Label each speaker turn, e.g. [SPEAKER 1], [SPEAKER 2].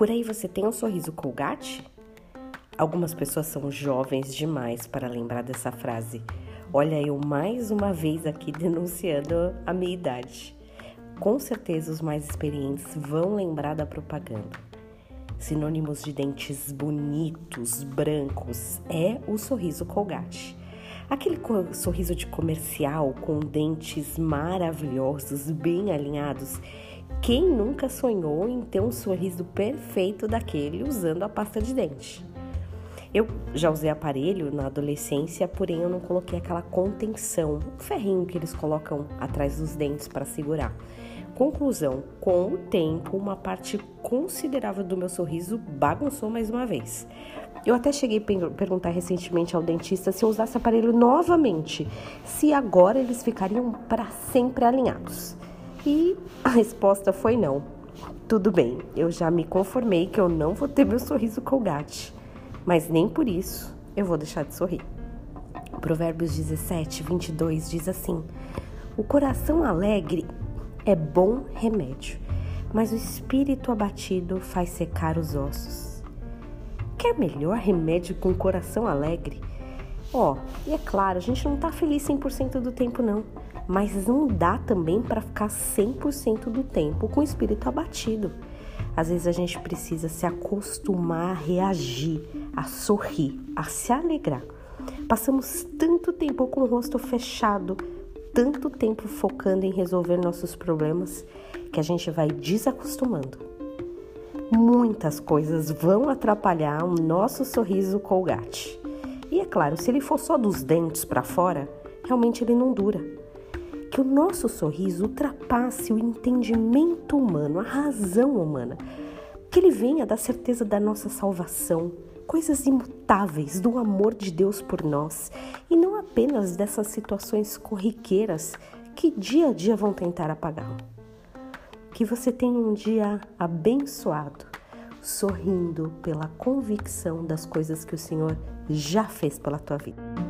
[SPEAKER 1] Por aí você tem um sorriso Colgate? Algumas pessoas são jovens demais para lembrar dessa frase. Olha, eu mais uma vez aqui denunciando a minha idade. Com certeza os mais experientes vão lembrar da propaganda. Sinônimos de dentes bonitos, brancos, é o sorriso Colgate. Aquele sorriso de comercial com dentes maravilhosos, bem alinhados. Quem nunca sonhou em ter um sorriso perfeito daquele usando a pasta de dente? Eu já usei aparelho na adolescência, porém eu não coloquei aquela contenção, o ferrinho que eles colocam atrás dos dentes para segurar. Conclusão: com o tempo, uma parte considerável do meu sorriso bagunçou mais uma vez. Eu até cheguei a perguntar recentemente ao dentista se eu usasse aparelho novamente, se agora eles ficariam para sempre alinhados. E a resposta foi não. Tudo bem, eu já me conformei que eu não vou ter meu sorriso colgate mas nem por isso eu vou deixar de sorrir. Provérbios 17, 22 diz assim: O coração alegre é bom remédio, mas o espírito abatido faz secar os ossos. Quer melhor remédio com o coração alegre? Ó, oh, e é claro, a gente não tá feliz 100% do tempo não, mas não dá também para ficar 100% do tempo com o espírito abatido. Às vezes a gente precisa se acostumar a reagir, a sorrir, a se alegrar. Passamos tanto tempo com o rosto fechado, tanto tempo focando em resolver nossos problemas, que a gente vai desacostumando. Muitas coisas vão atrapalhar o nosso sorriso colgate. E é claro, se ele for só dos dentes para fora, realmente ele não dura. Que o nosso sorriso ultrapasse o entendimento humano, a razão humana, que ele venha da certeza da nossa salvação, coisas imutáveis do amor de Deus por nós. E não apenas dessas situações corriqueiras que dia a dia vão tentar apagá-lo. Que você tenha um dia abençoado, sorrindo pela convicção das coisas que o Senhor já fez pela tua vida.